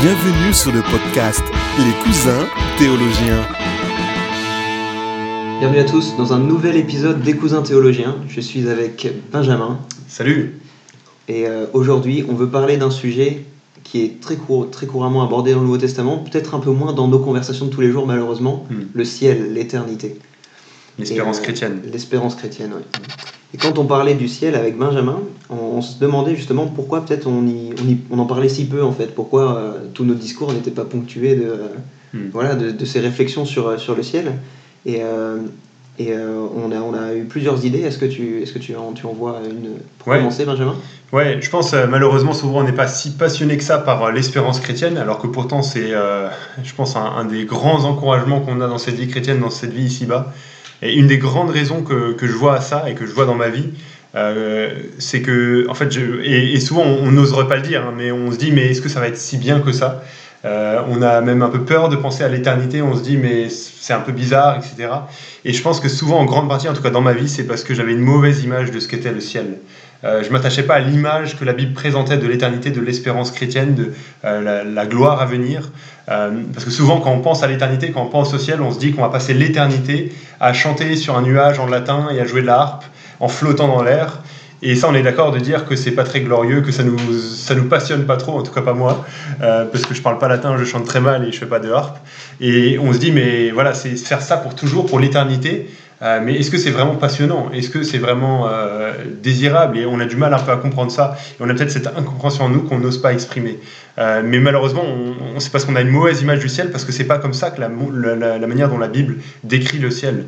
Bienvenue sur le podcast Les cousins théologiens. Bienvenue à tous dans un nouvel épisode des cousins théologiens. Je suis avec Benjamin Salut et euh, aujourd'hui on veut parler d'un sujet qui est très, cour- très couramment abordé dans le Nouveau Testament, peut-être un peu moins dans nos conversations de tous les jours malheureusement, Hmm. le ciel, l'éternité. L'espérance euh, chrétienne. L'espérance chrétienne, oui. Et quand on parlait du ciel avec Benjamin, on, on se demandait justement pourquoi peut-être on, y- on, on en parlait si peu en fait, pourquoi euh, tous nos discours n'étaient pas ponctués de, euh, Hmm. voilà, de, de ces réflexions sur, euh, sur le ciel. Et, euh, et on, a, on a eu plusieurs idées. Est-ce que tu, est-ce que tu, en, tu en vois une pour Ouais. commencer, Benjamin? Ouais, je pense malheureusement souvent on n'est pas si passionné que ça par l'espérance chrétienne, alors que pourtant c'est, je pense, un, un des grands encouragements qu'on a dans cette vie chrétienne, dans cette vie ici-bas. Et une des grandes raisons que, je vois à ça et que je vois dans ma vie, euh, c'est que, en fait, et, souvent on on n'oserait pas le dire, hein, mais on se dit, mais est-ce que ça va être si bien que ça? Euh, On a même un peu peur de penser à l'éternité, on se dit, mais c'est un peu bizarre, etc. Et je pense que souvent, en grande partie, en tout cas dans ma vie, c'est parce que j'avais une mauvaise image de ce qu'était le ciel. Euh, je m'attachais pas à l'image que la Bible présentait de l'éternité, de l'espérance chrétienne, de euh, la, gloire à venir. Euh, parce que souvent, quand on pense à l'éternité, quand on pense au ciel, on se dit qu'on va passer l'éternité à chanter sur un nuage en latin et à jouer de la harpe en flottant dans l'air. Et ça, on est d'accord de dire que c'est pas très glorieux, que ça nous, ça nous passionne pas trop, en tout cas pas moi, euh, parce que je parle pas latin, je chante très mal et je fais pas de harpe. Et on se dit, mais voilà, c'est faire ça pour toujours, pour l'éternité. Euh, mais est-ce que c'est vraiment passionnant? Est-ce que c'est vraiment euh, désirable? Et on a du mal un peu à comprendre ça. Et on a peut-être cette incompréhension en nous qu'on n'ose pas exprimer. Euh, mais malheureusement, c'est parce qu'on a une mauvaise image du ciel, parce que c'est pas comme ça que la, manière dont la Bible décrit le ciel.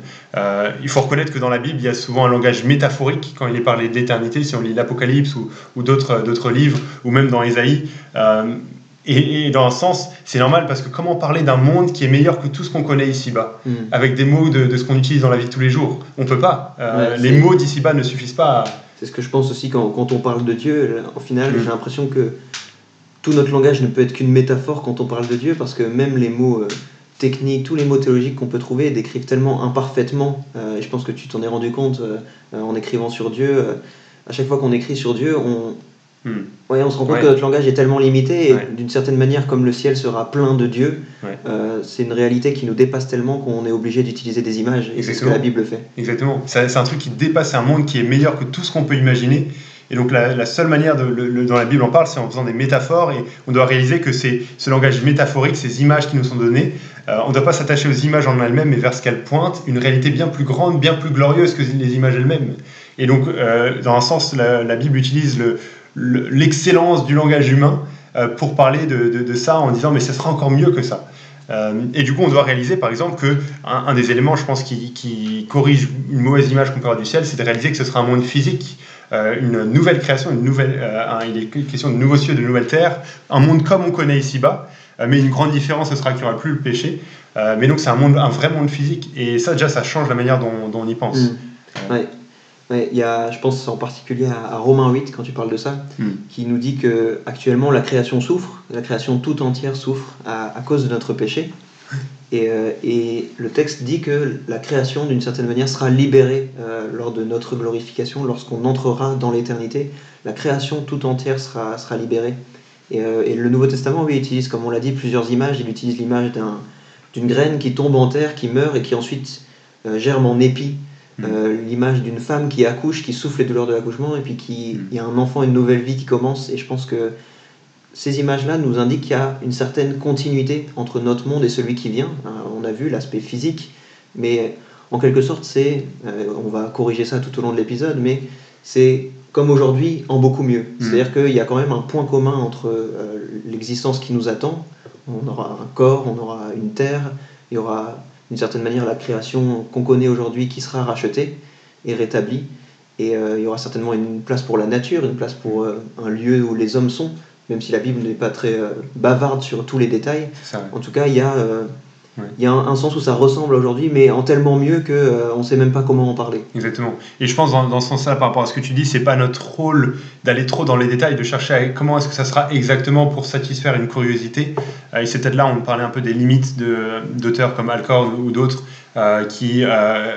Il faut reconnaître que dans la Bible, il y a souvent un langage métaphorique quand il est parlé de l'éternité. Si on lit l'Apocalypse ou, d'autres livres, ou même dans Ésaïe. Et, et dans un sens, c'est normal parce que comment parler d'un monde qui est meilleur que tout ce qu'on connaît ici-bas Hmm. avec des mots de, de ce qu'on utilise dans la vie de tous les jours. On peut pas. Euh, Ouais, les mots d'ici-bas ne suffisent pas à... C'est ce que je pense aussi quand, quand on parle de Dieu. Au final, Mm. j'ai l'impression que tout notre langage ne peut être qu'une métaphore quand on parle de Dieu, parce que même les mots euh, techniques, tous les mots théologiques qu'on peut trouver décrivent tellement imparfaitement. euh, et je pense que tu t'en es rendu compte en écrivant sur Dieu. à chaque fois qu'on écrit sur Dieu, on, Hmm. ouais, on se rend compte Ouais. que notre langage est tellement limité, et Ouais. d'une certaine manière, comme le ciel sera plein de Dieu, Ouais. euh, c'est une réalité qui nous dépasse tellement qu'on est obligé d'utiliser des images. Et c'est ce que la Bible fait. Exactement. C'est un truc qui dépasse un monde qui est meilleur que tout ce qu'on peut imaginer. Et donc la, la seule manière de, le- le- dont la Bible en parle, c'est en faisant des métaphores. Et on doit réaliser que c'est ce langage métaphorique, ces images qui nous sont données, euh, on ne doit pas s'attacher aux images en elles-mêmes, mais vers ce qu'elles pointent, une réalité bien plus grande, bien plus glorieuse que les images elles-mêmes. Et donc, euh, dans un sens, la, la Bible utilise le- l'excellence du langage humain euh, pour parler de, de- ça en disant mais ça sera encore mieux que ça. Euh, et du coup, on doit réaliser, par exemple, que un, des éléments, je pense, qui, qui corrige une mauvaise image qu'on peut avoir du ciel, c'est de réaliser que ce sera un monde physique, euh, une nouvelle création, une nouvelle, euh, il est question de nouveaux cieux, de nouvelles terres, un monde comme on connaît ici-bas, mais une grande différence, ce sera qu'il n'y aura plus le péché. Mais donc, c'est un, un vrai monde physique. Et ça, déjà, ça change la manière dont, on y pense. Mm. Ouais. Ouais, il y a, je pense en particulier à, à Romains 8 quand tu parles de ça, Mm. qui nous dit que actuellement la création souffre, la création tout entière souffre à, à cause de notre péché. Et, euh, et le texte dit que la création, d'une certaine manière, sera libérée euh, lors de notre glorification, lorsqu'on entrera dans l'éternité. La création tout entière sera, sera libérée. Et, euh, et le Nouveau Testament, oui, utilise, comme on l'a dit, plusieurs images. Il utilise l'image d'un- d'une graine qui tombe en terre, qui meurt et qui ensuite germe en épi. Euh, l'image d'une femme qui accouche, qui souffle les douleurs de l'accouchement, et puis qui Mm. il y a un enfant, une nouvelle vie qui commence. Et je pense que ces images-là nous indiquent qu'il y a une certaine continuité entre notre monde et celui qui vient. Euh, on a vu l'aspect physique, mais en quelque sorte, c'est, euh, on va corriger ça tout au long de l'épisode, mais c'est comme aujourd'hui en beaucoup mieux. Mm. C'est-à-dire qu'il y a quand même un point commun entre euh, l'existence qui nous attend. On aura un corps, on aura une terre, il y aura d'une certaine manière la création qu'on connaît aujourd'hui qui sera rachetée et rétablie. Et euh, il y aura certainement une place pour la nature, une place pour euh, un lieu où les hommes sont, même si la Bible n'est pas très euh, bavarde sur tous les détails. En tout cas, il y a, Ouais. il y a un, un sens où ça ressemble aujourd'hui, mais en tellement mieux que euh, on sait même pas comment en parler. Exactement. Et je pense dans, dans ce sens-là, par rapport à ce que tu dis, c'est pas notre rôle d'aller trop dans les détails, de chercher à- comment est-ce que ça sera exactement pour satisfaire une curiosité. Euh, et c'est peut-être là où on parlait un peu des limites de- d'auteurs comme Alcorn ou d'autres euh, qui euh,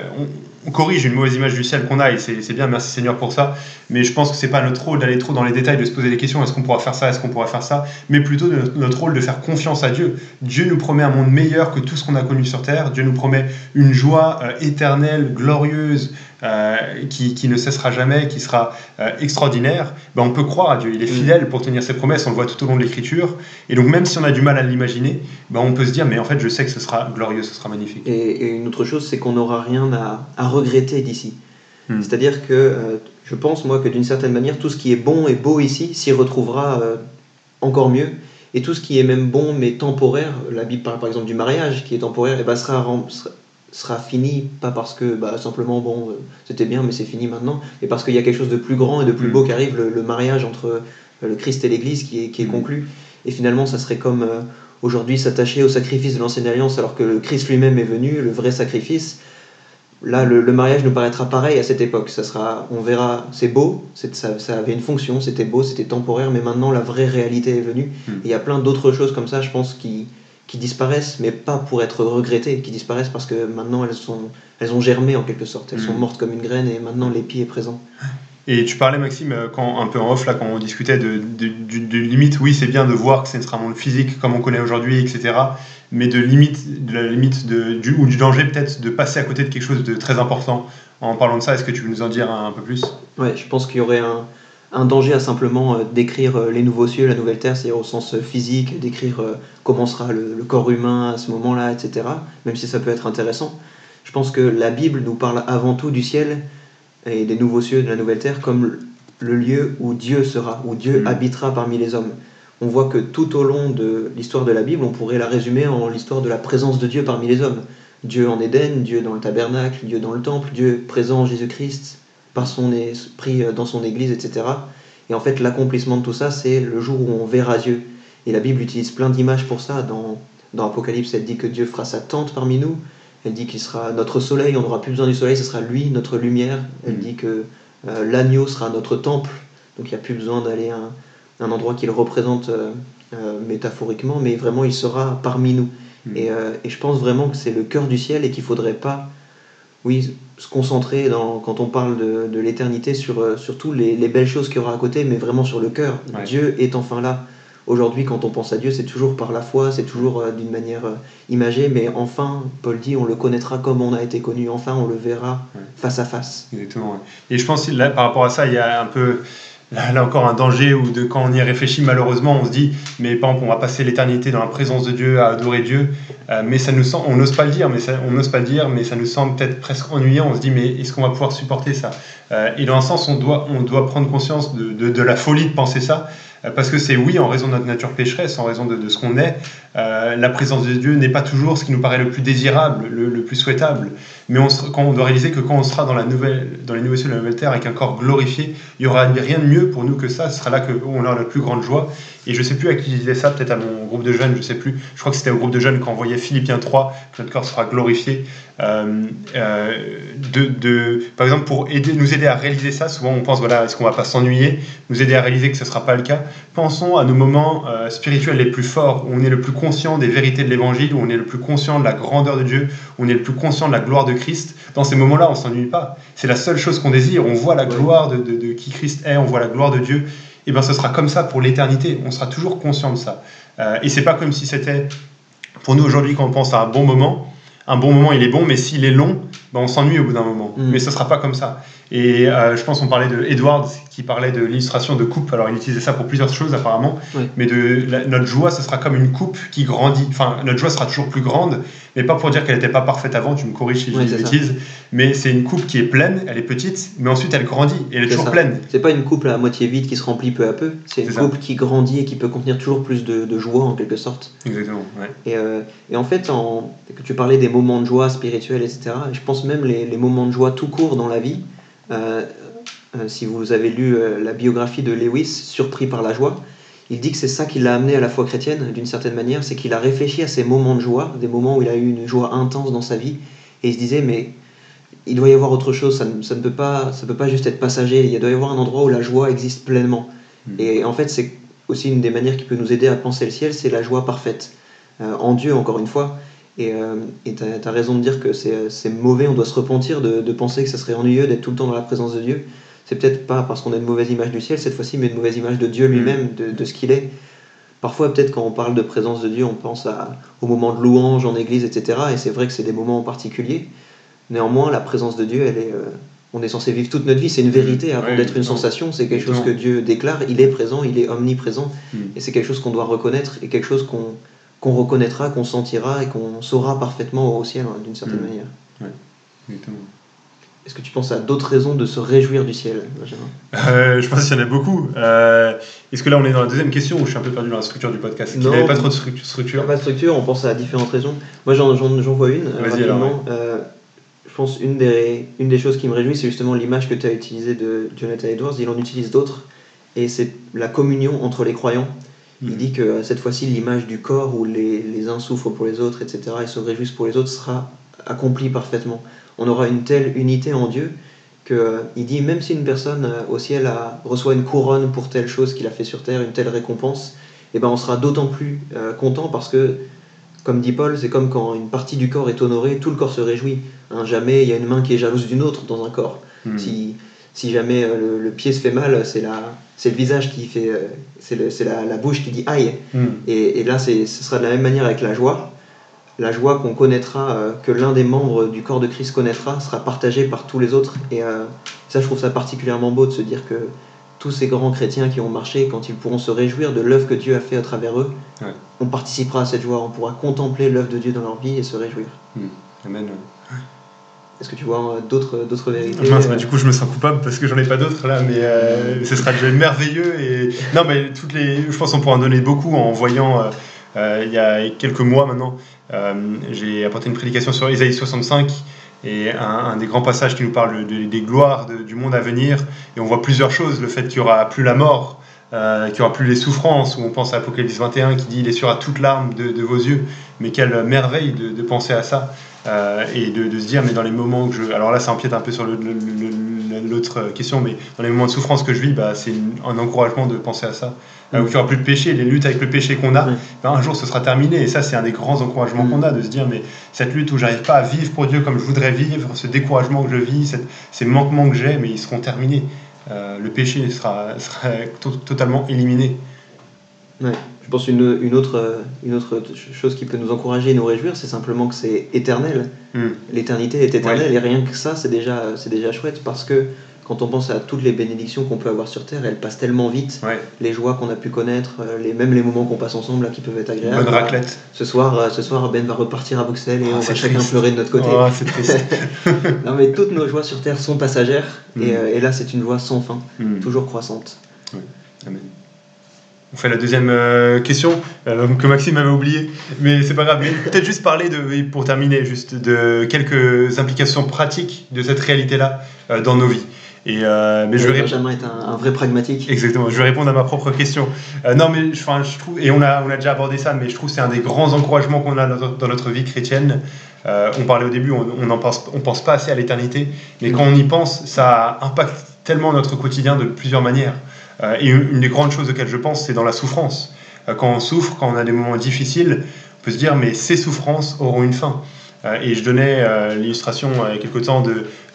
on corrige une mauvaise image du ciel qu'on a et c'est bien, merci Seigneur pour ça. Mais je pense que c'est pas notre rôle d'aller trop dans les détails, de se poser des questions est-ce qu'on pourra faire ça, est-ce qu'on pourra faire ça, mais plutôt notre rôle de faire confiance à Dieu. Dieu nous promet un monde meilleur que tout ce qu'on a connu sur terre. Dieu nous promet une joie euh, éternelle, glorieuse, euh, qui, qui, ne cessera jamais, qui sera euh, extraordinaire. Ben, on peut croire à Dieu. Il est mm. fidèle pour tenir ses promesses. On le voit tout au long de l'Écriture. Et donc même si on a du mal à l'imaginer, ben, on peut se dire mais en fait je sais que ce sera glorieux, ce sera magnifique. Et, une autre chose, c'est qu'on n'aura rien à, à regretter d'ici. Hmm. C'est-à-dire que euh, je pense, moi, que d'une certaine manière, tout ce qui est bon et beau ici s'y retrouvera encore mieux. Et tout ce qui est même bon mais temporaire, la Bible parle par exemple du mariage qui est temporaire, et bah, sera, sera, fini, pas parce que bah, simplement, bon, euh, c'était bien, mais c'est fini maintenant, mais parce qu'il y a quelque chose de plus grand et de plus hmm. beau qui arrive, le, mariage entre le Christ et l'Église qui est, qui est hmm. conclu. Et finalement, ça serait comme aujourd'hui s'attacher au sacrifice de l'ancienne alliance alors que le Christ lui-même est venu, le vrai sacrifice. Là, le, mariage nous paraîtra pareil à cette époque. Ça sera, on verra, c'est beau, ça, ça, avait une fonction, c'était beau, c'était temporaire, mais maintenant la vraie réalité est venue. Hmm. Il y a plein d'autres choses comme ça, je pense, qui, qui disparaissent, mais pas pour être regrettées, qui disparaissent parce que maintenant elles, sont, elles ont germé en quelque sorte. Elles sont hmm. mortes comme une graine et maintenant l'épi est présent. Et tu parlais, Maxime, euh, quand, un peu en off, là, quand on discutait de, de, de, limite, oui, c'est bien de voir que ce sera un monde physique comme on connaît aujourd'hui, etc. Mais de limite, de la limite de, du, ou du danger, peut-être, de passer à côté de quelque chose de très important. En parlant de ça, est-ce que tu veux nous en dire un, peu plus? Ouais, je pense qu'il y aurait un, un, danger à simplement euh, décrire euh, les nouveaux cieux, la nouvelle terre, c'est-à-dire au sens physique, décrire comment sera le, le corps humain à ce moment-là, etc. Même si ça peut être intéressant. Je pense que la Bible nous parle avant tout du ciel et des nouveaux cieux, de la nouvelle terre, comme le lieu où Dieu sera, où Dieu mm. habitera parmi les hommes. On voit que tout au long de l'histoire de la Bible, on pourrait la résumer en l'histoire de la présence de Dieu parmi les hommes. Dieu en Éden, Dieu dans le tabernacle, Dieu dans le temple, Dieu présent en Jésus-Christ, par son esprit dans son Église, etc. Et en fait, l'accomplissement de tout ça, c'est le jour où on verra Dieu. Et la Bible utilise plein d'images pour ça. Dans, dans Apocalypse, elle dit que Dieu fera sa tente parmi nous. Elle dit qu'il sera notre soleil, on n'aura plus besoin du soleil, ce sera lui, notre lumière. Elle dit que euh, l'agneau sera notre temple, donc il n'y a plus besoin d'aller à un, endroit qu'il représente euh, euh, métaphoriquement, mais vraiment il sera parmi nous. Mm. Et, je pense vraiment que c'est le cœur du ciel et qu'il ne faudrait pas oui, se concentrer dans, quand on parle de, l'éternité sur, surtout les, les, belles choses qu'il y aura à côté, mais vraiment sur le cœur. Dieu est enfin là. Aujourd'hui, quand on pense à Dieu, c'est toujours par la foi, c'est toujours euh, d'une manière euh, imagée, mais enfin, Paul dit, on le connaîtra comme on a été connu, enfin, on le verra face à face. Exactement. Et je pense, là, par rapport à ça, il y a un peu, là, encore un danger où de, quand on y réfléchit, malheureusement, on se dit, mais par exemple, on va passer l'éternité dans la présence de Dieu, à adorer Dieu, euh, mais ça nous sent, on n'ose pas le dire, mais ça, on n'ose pas dire, mais ça nous semble peut-être presque ennuyant. On se dit, mais est-ce qu'on va pouvoir supporter ça? Et dans un sens, on doit, on doit prendre conscience de, de, la folie de penser ça. Euh, parce que c'est oui, en raison de notre nature pécheresse, en raison de, ce qu'on est, euh, la présence de Dieu n'est pas toujours ce qui nous paraît le plus désirable, le, plus souhaitable. Mais on, quand on doit réaliser que quand on sera dans, la nouvelle, dans les de la nouvelle terre avec un corps glorifié, il n'y aura rien de mieux pour nous que ça. Ce sera là qu'on aura la plus grande joie. Et je ne sais plus à qui disais ça, peut-être à mon groupe de jeunes, je ne sais plus. Je crois que c'était au groupe de jeunes quand on voyait Philippiens 3, que notre corps sera glorifié. Euh, de, par exemple, pour nous aider à réaliser ça, souvent on pense, voilà, est-ce qu'on va pas s'ennuyer Nous aider à réaliser que ce ne sera pas le cas. Pensons à nos moments spirituels les plus forts, où on est le plus conscient des vérités de l'évangile, où on est le plus conscient de la grandeur de Dieu, où on est le plus conscient de la gloire de Christ, dans ces moments-là, on s'ennuie pas. C'est la seule chose qu'on désire. On voit la gloire de, de, qui Christ est, on voit la gloire de Dieu. Et bien, ce sera comme ça pour l'éternité. On sera toujours conscient de ça. Euh, et c'est pas comme si c'était, pour nous aujourd'hui, quand on pense à un bon moment, un bon moment, il est bon, mais s'il est long, ben on s'ennuie au bout d'un moment. Mm. Mais ce sera pas comme ça. Et euh, je pense qu'on parlait de Edward qui parlait de l'illustration de coupe. Alors il utilisait ça pour plusieurs choses apparemment. Mais de notre joie, ce sera comme une coupe qui grandit. Enfin, notre joie sera toujours plus grande, mais pas pour dire qu'elle n'était pas parfaite avant. Tu me corriges si je dis bêtises. Mais c'est une coupe qui est pleine, elle est petite, mais ensuite elle grandit et elle est, toujours pleine. C'est pas une coupe à moitié vide qui se remplit peu à peu. C'est une coupe qui grandit et qui peut contenir toujours plus de, joie en quelque sorte. Exactement. Et, euh, et, en fait, en, tu parlais des moments de joie spirituels, etc. Je pense même les, les moments de joie tout court dans la vie. Euh, euh, si vous avez lu euh, la biographie de Lewis, Surpris par la joie, il dit que c'est ça qui l'a amené à la foi chrétienne, d'une certaine manière, c'est qu'il a réfléchi à ces moments de joie, des moments où il a eu une joie intense dans sa vie, et il se disait, mais il doit y avoir autre chose, ça ne, peut, pas, ça peut pas juste être passager, il doit y avoir un endroit où la joie existe pleinement. Hmm. Et en fait, c'est aussi une des manières qui peut nous aider à penser le ciel, c'est la joie parfaite, en Dieu encore une fois. Et tu as, raison de dire que c'est mauvais, on doit se repentir de, de penser que ça serait ennuyeux d'être tout le temps dans la présence de Dieu. C'est peut-être pas parce qu'on a une mauvaise image du ciel cette fois-ci, mais une mauvaise image de Dieu lui-même, de, de ce qu'il est. Parfois, peut-être quand on parle de présence de Dieu, on pense à, au moment de louange en église, etc. Et c'est vrai que c'est des moments en particulier. Néanmoins, la présence de Dieu, elle est, euh, on est censé vivre toute notre vie. C'est une vérité avant d'être une sensation. C'est quelque chose que Dieu déclare. Il est présent, il est omniprésent. Hmm. Et c'est quelque chose qu'on doit reconnaître et quelque chose qu'on qu'on reconnaîtra, qu'on sentira et qu'on saura parfaitement au ciel, hein, d'une certaine hmm. manière. Ouais, exactement. Est-ce que tu penses à d'autres raisons de se réjouir du ciel, Benjamin? Euh, Je pense qu'il y en a beaucoup. Euh, est-ce que là, on est dans la deuxième question ou je suis un peu perdu dans la structure du podcast? Il n'y avait pas trop de structure. Pas de structure, on pense à différentes raisons. Moi, j'en vois une. rapidement. Euh, je pense une des, une des choses qui me réjouit, c'est justement l'image que tu as utilisée de Jonathan Edwards. Il en utilise d'autres. Et c'est la communion entre les croyants. Il dit que cette fois-ci, l'image du corps où les, les uns souffrent pour les autres, etc., et se réjouissent pour les autres, sera accomplie parfaitement on aura une telle unité en Dieu qu'il euh, dit même si une personne euh, au ciel reçoit une couronne pour telle chose qu'il a fait sur terre, une telle récompense, eh ben on sera d'autant plus euh, content parce que, comme dit Paul, c'est comme quand une partie du corps est honorée, tout le corps se réjouit. Hein, jamais il y a une main qui est jalouse d'une autre dans un corps. Hmm. Si, si jamais le, pied se fait mal, c'est c'est le visage qui fait, c'est la, bouche qui dit aïe. Hmm. Et, et, là, ce sera de la même manière avec la joie la joie qu'on connaîtra, euh, que l'un des membres du corps de Christ connaîtra, sera partagée par tous les autres. Et euh, ça, je trouve ça particulièrement beau de se dire que tous ces grands chrétiens qui ont marché, quand ils pourront se réjouir de l'œuvre que Dieu a fait à travers eux, on participera à cette joie, on pourra contempler l'œuvre de Dieu dans leur vie et se réjouir. Hmm. Amen. Est-ce que tu vois euh, d'autres, d'autres vérités Du coup, je me sens coupable parce que j'en ai pas d'autres là, mais ce sera déjà merveilleux. Et... Non, mais toutes les... je pense qu'on pourra en donner beaucoup en voyant, il y a quelques mois maintenant, euh, j'ai apporté une prédication sur Isaïe 65 et un, des grands passages qui nous parle des gloires du monde à venir. Et on voit plusieurs choses, le fait qu'il n'y aura plus la mort, euh, qu'il n'y aura plus les souffrances, où on pense à Apocalypse 21 qui dit Il essuiera toute larme de, de, vos yeux. Mais quelle merveille de, penser à ça euh, et de, se dire, mais dans les moments que je. Alors là, ça empiète un peu sur l'autre question, mais dans les moments de souffrance que je vis, bah, c'est un encouragement de penser à ça. Euh, où il n'y aura plus de péché, les luttes avec le péché qu'on a, ben, un jour ce sera terminé. Et ça, c'est un des grands encouragements qu'on a, de se dire, mais cette lutte où j'arrive pas à vivre pour Dieu comme je voudrais vivre, ce découragement que je vis, ces manquements que j'ai, mais ils seront terminés. Euh, le péché sera, sera totalement éliminé. Je pense une, une, autre, une autre chose qui peut nous encourager et nous réjouir, c'est simplement que c'est éternel. Hmm. L'éternité est éternelle et rien que ça, c'est déjà, c'est déjà chouette parce que quand on pense à toutes les bénédictions qu'on peut avoir sur Terre, elles passent tellement vite. Les joies qu'on a pu connaître, euh, les, même les moments qu'on passe ensemble là, qui peuvent être agréables. Bonne raclette. Ce soir, euh, ce soir, Ben va repartir à Bruxelles et ah, on va chacun pleurer de notre côté. Oh, c'est triste. non, mais toutes nos joies sur Terre sont passagères et, hmm. euh, et, là, c'est une joie sans fin, hmm. toujours croissante. Amen. On fait la deuxième question que Maxime avait oublié, mais c'est pas grave. Peut-être juste parler de, pour terminer, juste de quelques implications pratiques de cette réalité-là dans nos vies. Et, euh, mais je vais Benjamin est un, vrai pragmatique. Exactement. Je vais répondre à ma propre question. Euh, non, mais je, je trouve, et on a, on a déjà abordé ça, mais je trouve que c'est un des grands encouragements qu'on a dans notre, vie chrétienne. Euh, on parlait au début, on ne pense, on pense pas assez à l'éternité, mais quand on y pense, ça impacte tellement notre quotidien de plusieurs manières. et une, des grandes choses auxquelles je pense, c'est dans la souffrance. quand on souffre, quand on a des moments difficiles, on peut se dire, mais ces souffrances auront une fin. et je donnais l'illustration il y a quelque temps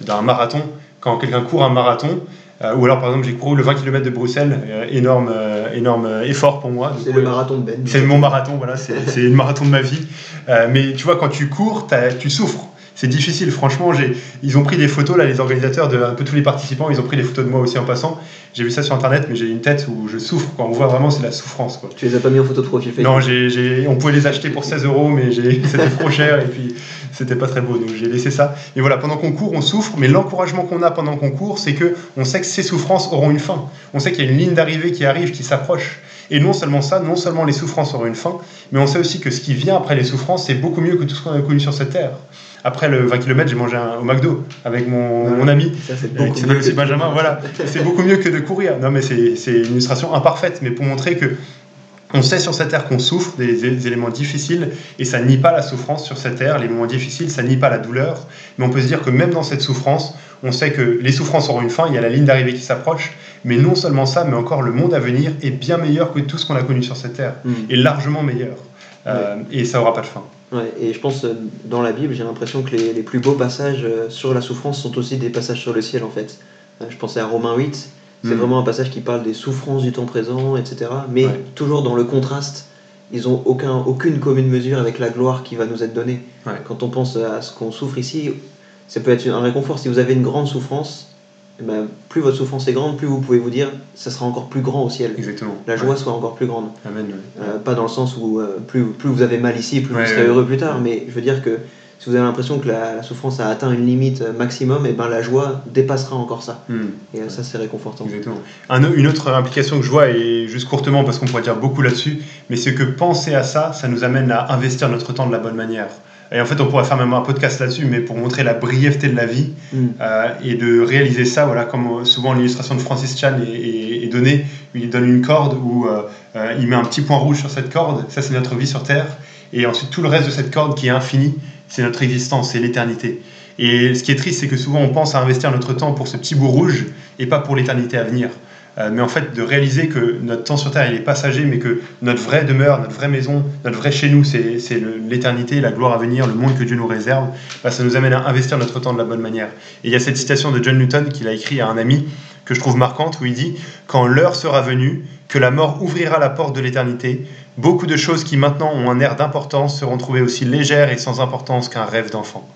d'un marathon quand quelqu'un court un marathon, euh, ou alors par exemple j'ai couru le 20 km de Bruxelles, euh, énorme, euh, énorme effort pour moi. C'est le marathon de Ben. C'est mon marathon, voilà, c'est le marathon de ma vie. mais tu vois, quand tu cours, tu souffres. C'est difficile, franchement. Ils ont pris des photos, là, les organisateurs de un peu tous les participants, ils ont pris des photos de moi aussi en passant. J'ai vu ça sur internet, mais j'ai une tête où je souffre. Quand on voit vraiment, c'est la souffrance. Quoi. Tu les as pas mis en photo de profil Non, on pouvait les acheter pour 16 euros, mais c'était trop cher. Et puis, c'était pas très beau, donc j'ai laissé ça. Et voilà, pendant qu'on court, on souffre, mais l'encouragement qu'on a pendant qu'on court, c'est que on sait que ces souffrances auront une fin. On sait qu'il y a une ligne d'arrivée qui arrive, qui s'approche. Et non seulement ça, non seulement les souffrances auront une fin, mais on sait aussi que ce qui vient après les souffrances, c'est beaucoup mieux que tout ce qu'on a connu sur cette terre. Après le 20 km, j'ai mangé un, au McDo avec mon, mon ami, qui s'appelle aussi Benjamin. Voilà, c'est beaucoup mieux que de courir. Non, mais c'est une illustration imparfaite, mais pour montrer que on sait sur cette terre qu'on souffre des, éléments difficiles et ça nie pas la souffrance sur cette terre. Les moments difficiles, ça nie pas la douleur. Mais on peut se dire que même dans cette souffrance, on sait que les souffrances auront une fin, il y a la ligne d'arrivée qui s'approche. Mais non seulement ça, mais encore le monde à venir est bien meilleur que tout ce qu'on a connu sur cette terre. Mm. Et largement meilleur. Euh, et ça n'aura pas de fin. Ouais, et je pense euh, dans la Bible, j'ai l'impression que les, les plus beaux passages euh, sur la souffrance sont aussi des passages sur le ciel en fait. Je pensais à Romains 8, c'est Mm. vraiment un passage qui parle des souffrances du temps présent, etc. Mais Ouais. toujours dans le contraste, ils ont aucun, aucune commune mesure avec la gloire qui va nous être donnée. Ouais. Quand on pense à ce qu'on souffre ici, ça peut être un réconfort. Si vous avez une grande souffrance, eh ben, plus votre souffrance est grande, plus vous pouvez vous dire ça sera encore plus grand au ciel. Exactement. La joie Ouais. soit encore plus grande. Amen. ouais. Euh, pas dans le sens où euh, plus, plus vous avez mal ici, plus Ouais, vous serez heureux plus tard, mais je veux dire que si vous avez l'impression que la, la souffrance a atteint une limite euh, maximum, et ben la joie dépassera encore ça. Hmm. Et euh, ça, c'est réconfortant. Exactement. Un une autre implication que je vois, et juste courtement parce qu'on pourrait dire beaucoup là-dessus, mais c'est que penser à ça, ça nous amène à investir notre temps de la bonne manière. Et en fait, on pourrait faire même un podcast là-dessus, mais pour montrer la brièveté de la vie Mm. euh, et de réaliser ça, voilà, comme euh, souvent l'illustration de Francis Chan est, est- est donnée, où il donne une corde où euh, il met un petit point rouge sur cette corde, ça c'est notre vie sur Terre, et ensuite tout le reste de cette corde qui est infinie, c'est notre existence, c'est l'éternité. Et ce qui est triste, c'est que souvent on pense à investir notre temps pour ce petit bout rouge et pas pour l'éternité à venir. Euh, mais en fait, de réaliser que notre temps sur Terre, il est passager, mais que notre vraie demeure, notre vraie maison, notre vrai chez nous, c'est l'éternité, la gloire à venir, le monde que Dieu nous réserve, bah, ça nous amène à investir notre temps de la bonne manière. Et il y a cette citation de John Newton qu'il a écrit à un ami que je trouve marquante, où il dit Quand l'heure sera venue, que la mort ouvrira la porte de l'éternité, beaucoup de choses qui maintenant ont un air d'importance seront trouvées aussi légères et sans importance qu'un rêve d'enfant.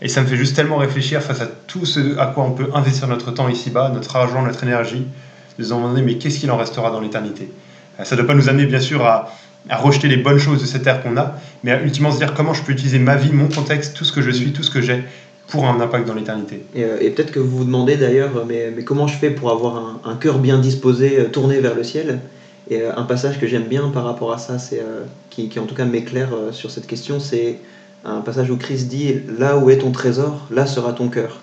Et ça me fait juste tellement réfléchir face à tout ce à quoi on peut investir notre temps ici-bas, notre argent, notre énergie, de se demander mais qu'est-ce qu'il en restera dans l'éternité? Euh, Ça ne doit pas nous amener bien sûr à, rejeter les bonnes choses de cette terre qu'on a, mais à ultimement se dire comment je peux utiliser ma vie, mon contexte, tout ce que je suis, tout ce que j'ai, pour un impact dans l'éternité. Et, euh, peut-être que vous vous demandez d'ailleurs, euh, mais, comment je fais pour avoir un, cœur bien disposé, tourné vers le ciel? Et un passage que j'aime bien par rapport à ça, c'est qui, qui en tout cas m'éclaire sur cette question, c'est un passage où Christ dit Là où est ton trésor, là sera ton cœur.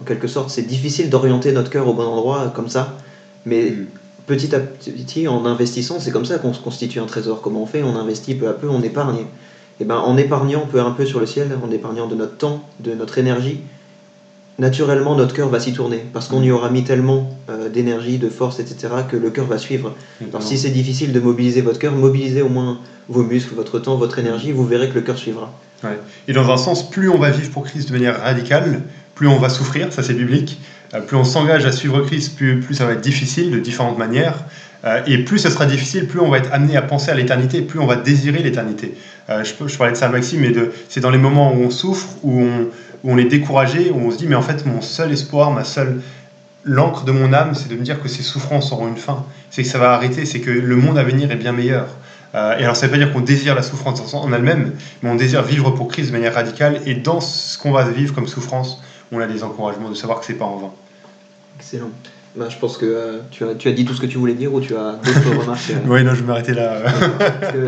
En quelque sorte, c'est difficile d'orienter notre cœur au bon endroit comme ça, mais Mm. petit à petit, en investissant, c'est comme ça qu'on se constitue un trésor. Comment on fait? On investit peu à peu, on épargne. Et ben, en épargnant peu à peu sur le ciel, en épargnant de notre temps, de notre énergie, naturellement notre cœur va s'y tourner parce qu'on y aura mis tellement euh, d'énergie, de force, etc. que le cœur va suivre. Alors si c'est difficile de mobiliser votre cœur, mobilisez au moins vos muscles, votre temps, votre énergie, vous verrez que le cœur suivra. Et dans un sens, plus on va vivre pour Christ de manière radicale, plus on va souffrir, ça c'est biblique. Euh, Plus on s'engage à suivre Christ, plus, ça va être difficile de différentes manières. Euh, et plus ce sera difficile, plus on va être amené à penser à l'éternité, plus on va désirer l'éternité. Euh, je, parlais de ça à Maxime, mais c'est dans les moments où on souffre, où on, est découragé, où on se dit, mais en fait, mon seul espoir, ma seule. L'encre de mon âme, c'est de me dire que ces souffrances auront une fin. C'est que ça va arrêter, c'est que le monde à venir est bien meilleur. Et alors, ça ne veut pas dire qu'on désire la souffrance en elle-même, mais on désire vivre pour Christ de manière radicale. Et dans ce qu'on va vivre comme souffrance, on a des encouragements de savoir que c'est pas en vain. Excellent. Ben, je pense que euh, tu, as, tu as dit tout ce que tu voulais dire ou tu as d'autres remarques euh, Oui, non, je vais m'arrêter là. parce que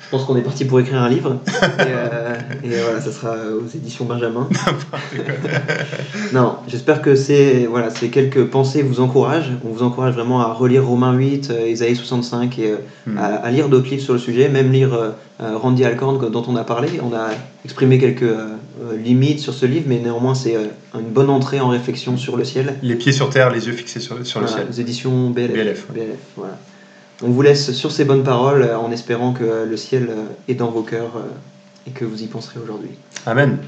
Je pense qu'on est parti pour écrire un livre. Et, euh, et voilà, ça sera aux éditions Benjamin. non, j'espère que ces, voilà, ces quelques pensées vous encouragent. On vous encourage vraiment à relire Romains 8, euh, Isaïe 65 et Hmm. à, à lire d'autres livres sur le sujet, même lire Randy Alcorn dont on a parlé. On a exprimé quelques euh, limites sur ce livre, mais néanmoins c'est euh, une bonne entrée en réflexion sur le ciel. Les pieds sur terre, les yeux fixés sur, sur le ciel. aux éditions BLF. BLF, ouais. voilà. On vous laisse sur ces bonnes paroles euh, en espérant que le ciel est dans vos cœurs et que vous y penserez aujourd'hui. Amen.